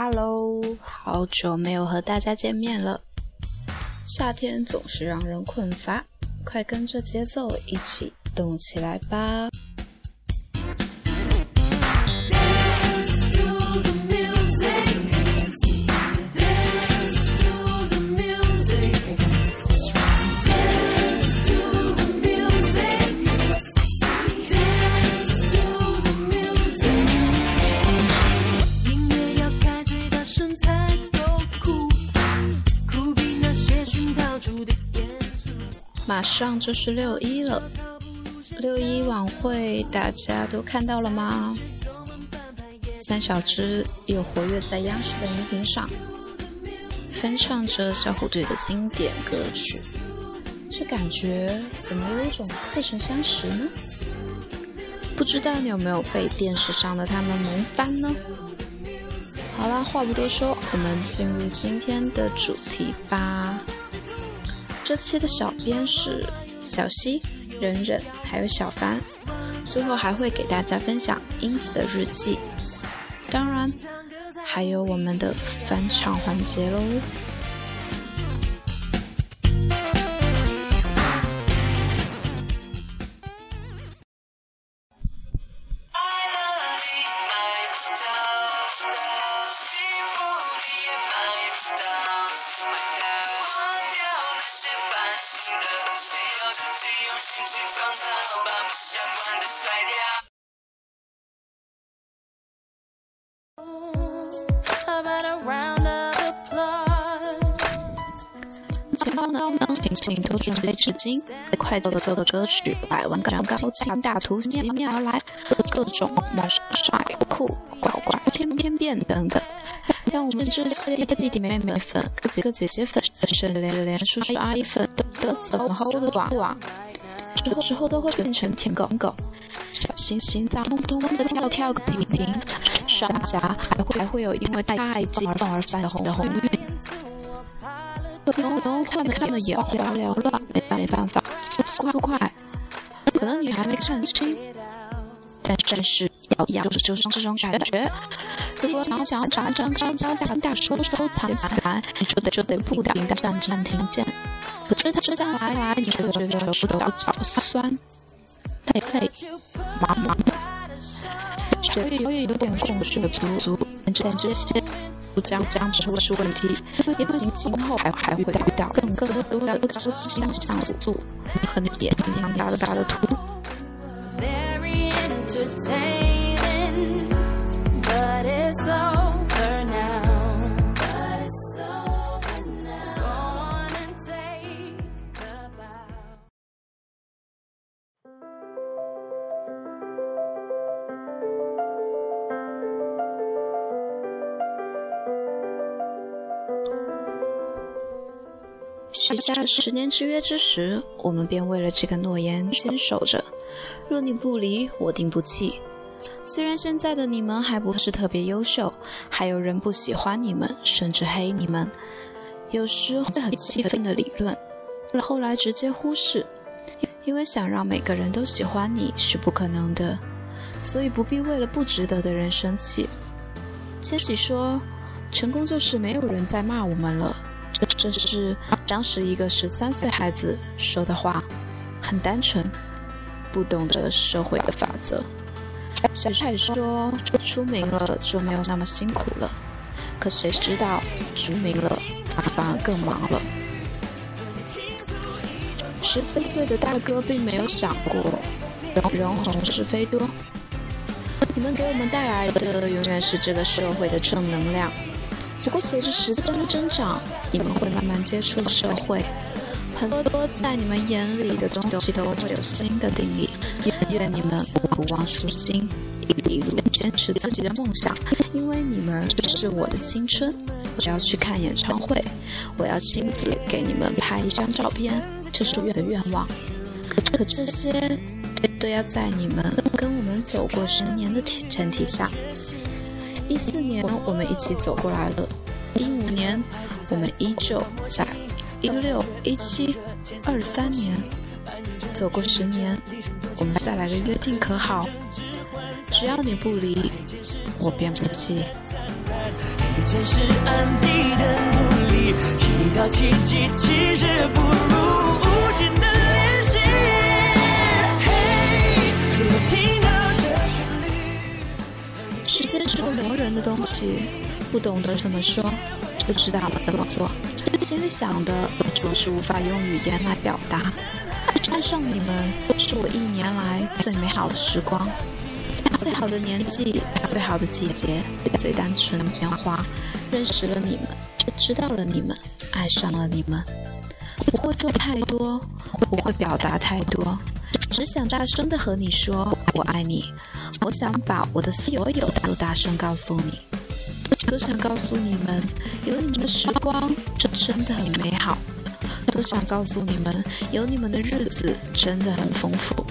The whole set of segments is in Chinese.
Hello，好久没有和大家见面了。夏天总是让人困乏，快跟着节奏一起动起来吧！马上就是六一了，六一晚会大家都看到了吗？三小只又活跃在央视的荧屏上，翻唱着小虎队的经典歌曲，这感觉怎么有一种似曾相识呢？不知道你有没有被电视上的他们萌翻呢？好啦，话不多说，我们进入今天的主题吧。这期的小编是小溪、忍忍，还有小凡，最后还会给大家分享英子的日记，当然还有我们的返场环节喽。前方呢，请请都准备纸巾，快奏奏的歌曲，百万个高清大图面面而来，各种猛帅酷乖乖翩翩变等等，让我们这些弟弟妹妹粉、几个姐姐粉，甚至连连叔叔阿姨粉都都走后的短网，之后之后都会变成舔狗狗，小心心脏咚咚的跳跳个停停，双颊还会还会有因为太激动而泛红的红晕。可能可能看的看的眼花缭乱，没办没办法，速度快，可能你还没看清，但但是要要就是就是这种感觉。如果想要想要查张张张张大叔收藏起来，你就得就得不停的暂暂停键。可是他这样下来，你这个这个手脚脚酸，累累，忙忙，血液有点供血不足，但这些。将将出是问题，也不仅今后还还会遇到更更多的高级像素和那眼睛大的大的图。许下十年之约之时，我们便为了这个诺言坚守着。若你不离，我定不弃。虽然现在的你们还不是特别优秀，还有人不喜欢你们，甚至黑你们，有时会很气愤的理论，后来直接忽视，因为想让每个人都喜欢你是不可能的，所以不必为了不值得的人生气。千玺说：“成功就是没有人在骂我们了。”这是当时一个十三岁孩子说的话，很单纯，不懂得社会的法则。小帅说出名了就没有那么辛苦了，可谁知道出名了反而更忙了。十四岁的大哥并没有想过人红是非多，你们给我们带来的永远是这个社会的正能量。不过随着时间的增长，你们会慢慢接触社会，很多多在你们眼里的东西都会有新的定义。愿你们不忘初心，一路坚持自己的梦想，因为你们就是我的青春。我要去看演唱会，我要亲自给你们拍一张照片，这是我的愿望。可这些都要在你们跟我们走过十年的前提下。一四年我们一起走过来了，一五年我们依旧在，一六一七二三年走过十年，我们再来个约定可好？只要你不离，我便不弃。时的东西，不懂得怎么说，不知道怎么做，心里想的总是无法用语言来表达。爱上你们是我一年来最美好的时光，最好的年纪，最好的季节，最单纯的年华。认识了你们，知道了你们，爱上了你们。不会做太多，不会表达太多，只想大声的和你说我爱你。我想把我的所有都大声告诉你，都想告诉你们，有你们的时光真的很美好。都想告诉你们，有你们的日子真的很丰富。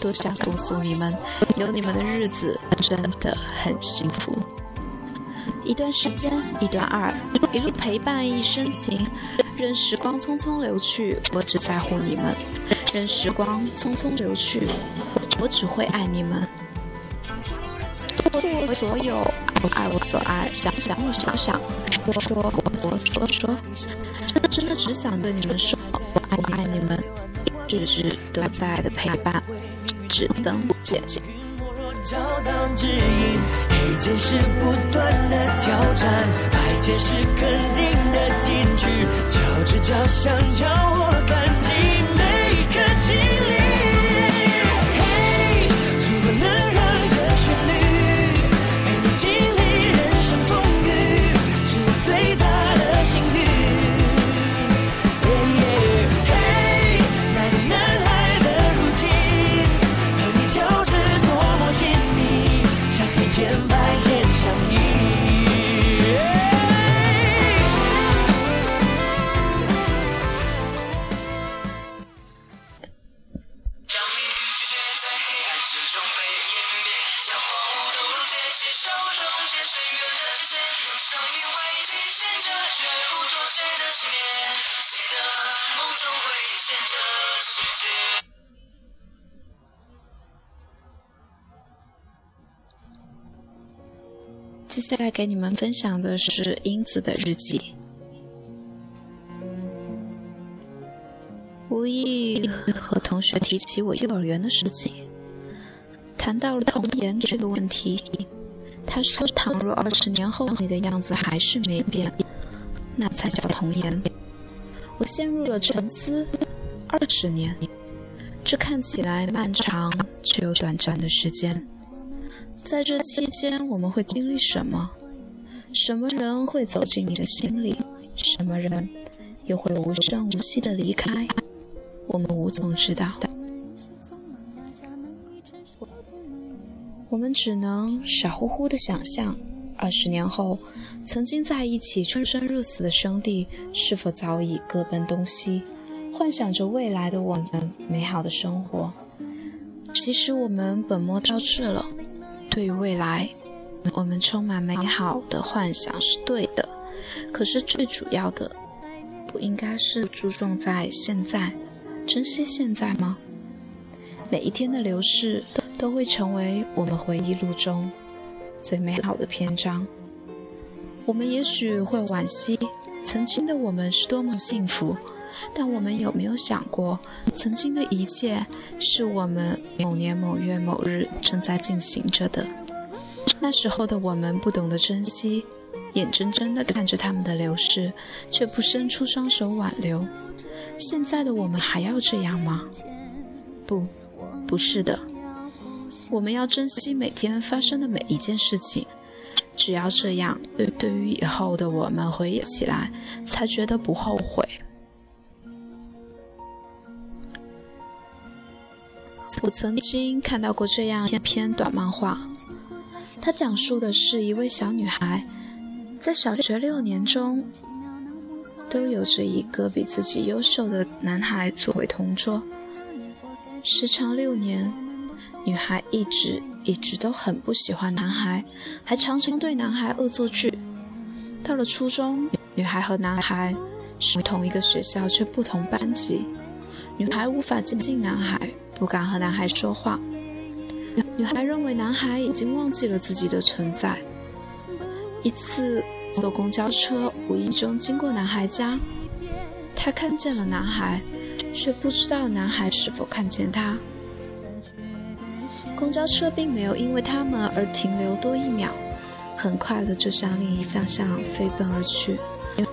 都想告诉你们，有你们的日子真的很幸福。一段时间，一段爱，一路陪伴，一生情。任时光匆匆流去，我只在乎你们。任时光匆匆流去，我只会爱你们。做我所有，我爱我所爱，想想我所想，说说我我所说。真的真的只想对你们说，我爱我爱你们，一直都在的陪伴，只等姐姐。黑键是不断的挑战，白键是肯定的进去，脚趾脚想叫接下来给你们分享的是英子的日记。无意和同学提起我幼儿园的事情，谈到了童颜这个问题。他说：“倘若二十年后你的样子还是没变，那才叫童颜。”我陷入了沉思。二十年，这看起来漫长却又短暂的时间。在这期间，我们会经历什么？什么人会走进你的心里？什么人又会无声无息的离开？我们无从知道。我们只能傻乎乎的想象：二十年后，曾经在一起出生入死的兄弟，是否早已各奔东西？幻想着未来的我们美好的生活。其实我们本末倒置了。对于未来，我们充满美好的幻想是对的，可是最主要的，不应该是注重在现在，珍惜现在吗？每一天的流逝都都会成为我们回忆录中最美好的篇章。我们也许会惋惜曾经的我们是多么幸福，但我们有没有想过，曾经的一切？是我们某年某月某日正在进行着的。那时候的我们不懂得珍惜，眼睁睁地看着他们的流逝，却不伸出双手挽留。现在的我们还要这样吗？不，不是的。我们要珍惜每天发生的每一件事情，只要这样，对对于以后的我们回忆起来，才觉得不后悔。我曾经看到过这样一篇短漫画，它讲述的是一位小女孩，在小学六年中，都有着一个比自己优秀的男孩作为同桌。时长六年，女孩一直一直都很不喜欢男孩，还常常对男孩恶作剧。到了初中，女孩和男孩是同一个学校却不同班级，女孩无法接近男孩。不敢和男孩说话，女孩认为男孩已经忘记了自己的存在。一次坐公交车，无意中经过男孩家，她看见了男孩，却不知道男孩是否看见她。公交车并没有因为他们而停留多一秒，很快的就向另一方向飞奔而去。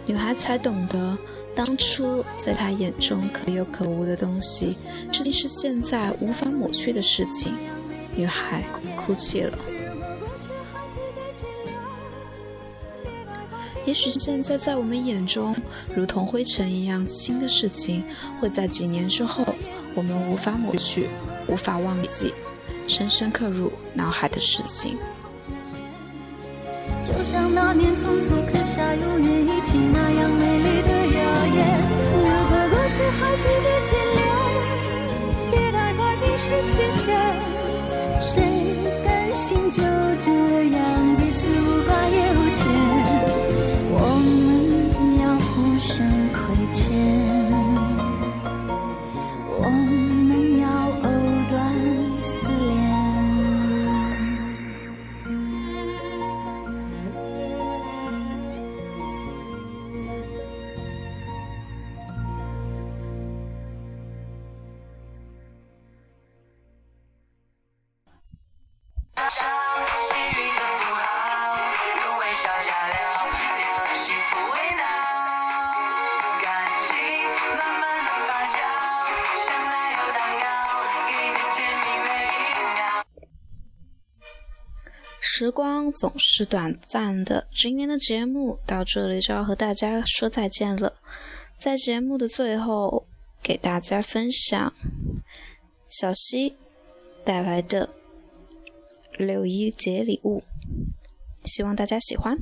女孩才懂得，当初在她眼中可有可无的东西，至今是现在无法抹去的事情。女孩哭泣了。也许现在在我们眼中如同灰尘一样轻的事情，会在几年之后，我们无法抹去，无法忘记。深深刻入脑海的事情。就像那年匆促刻下永远一起那样美丽时光总是短暂的，今天的节目到这里就要和大家说再见了。在节目的最后，给大家分享小溪带来的六一节礼物，希望大家喜欢。